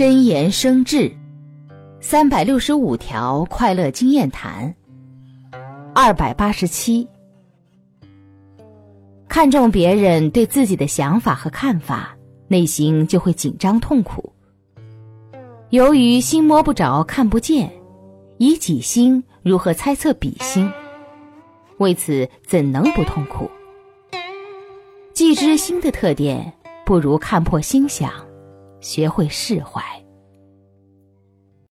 真言生智，三百六十五条快乐经验谈。二百八十七，看重别人对自己的想法和看法，内心就会紧张痛苦。由于心摸不着、看不见，以己心如何猜测彼心？为此怎能不痛苦？既知心的特点，不如看破心想，学会释怀。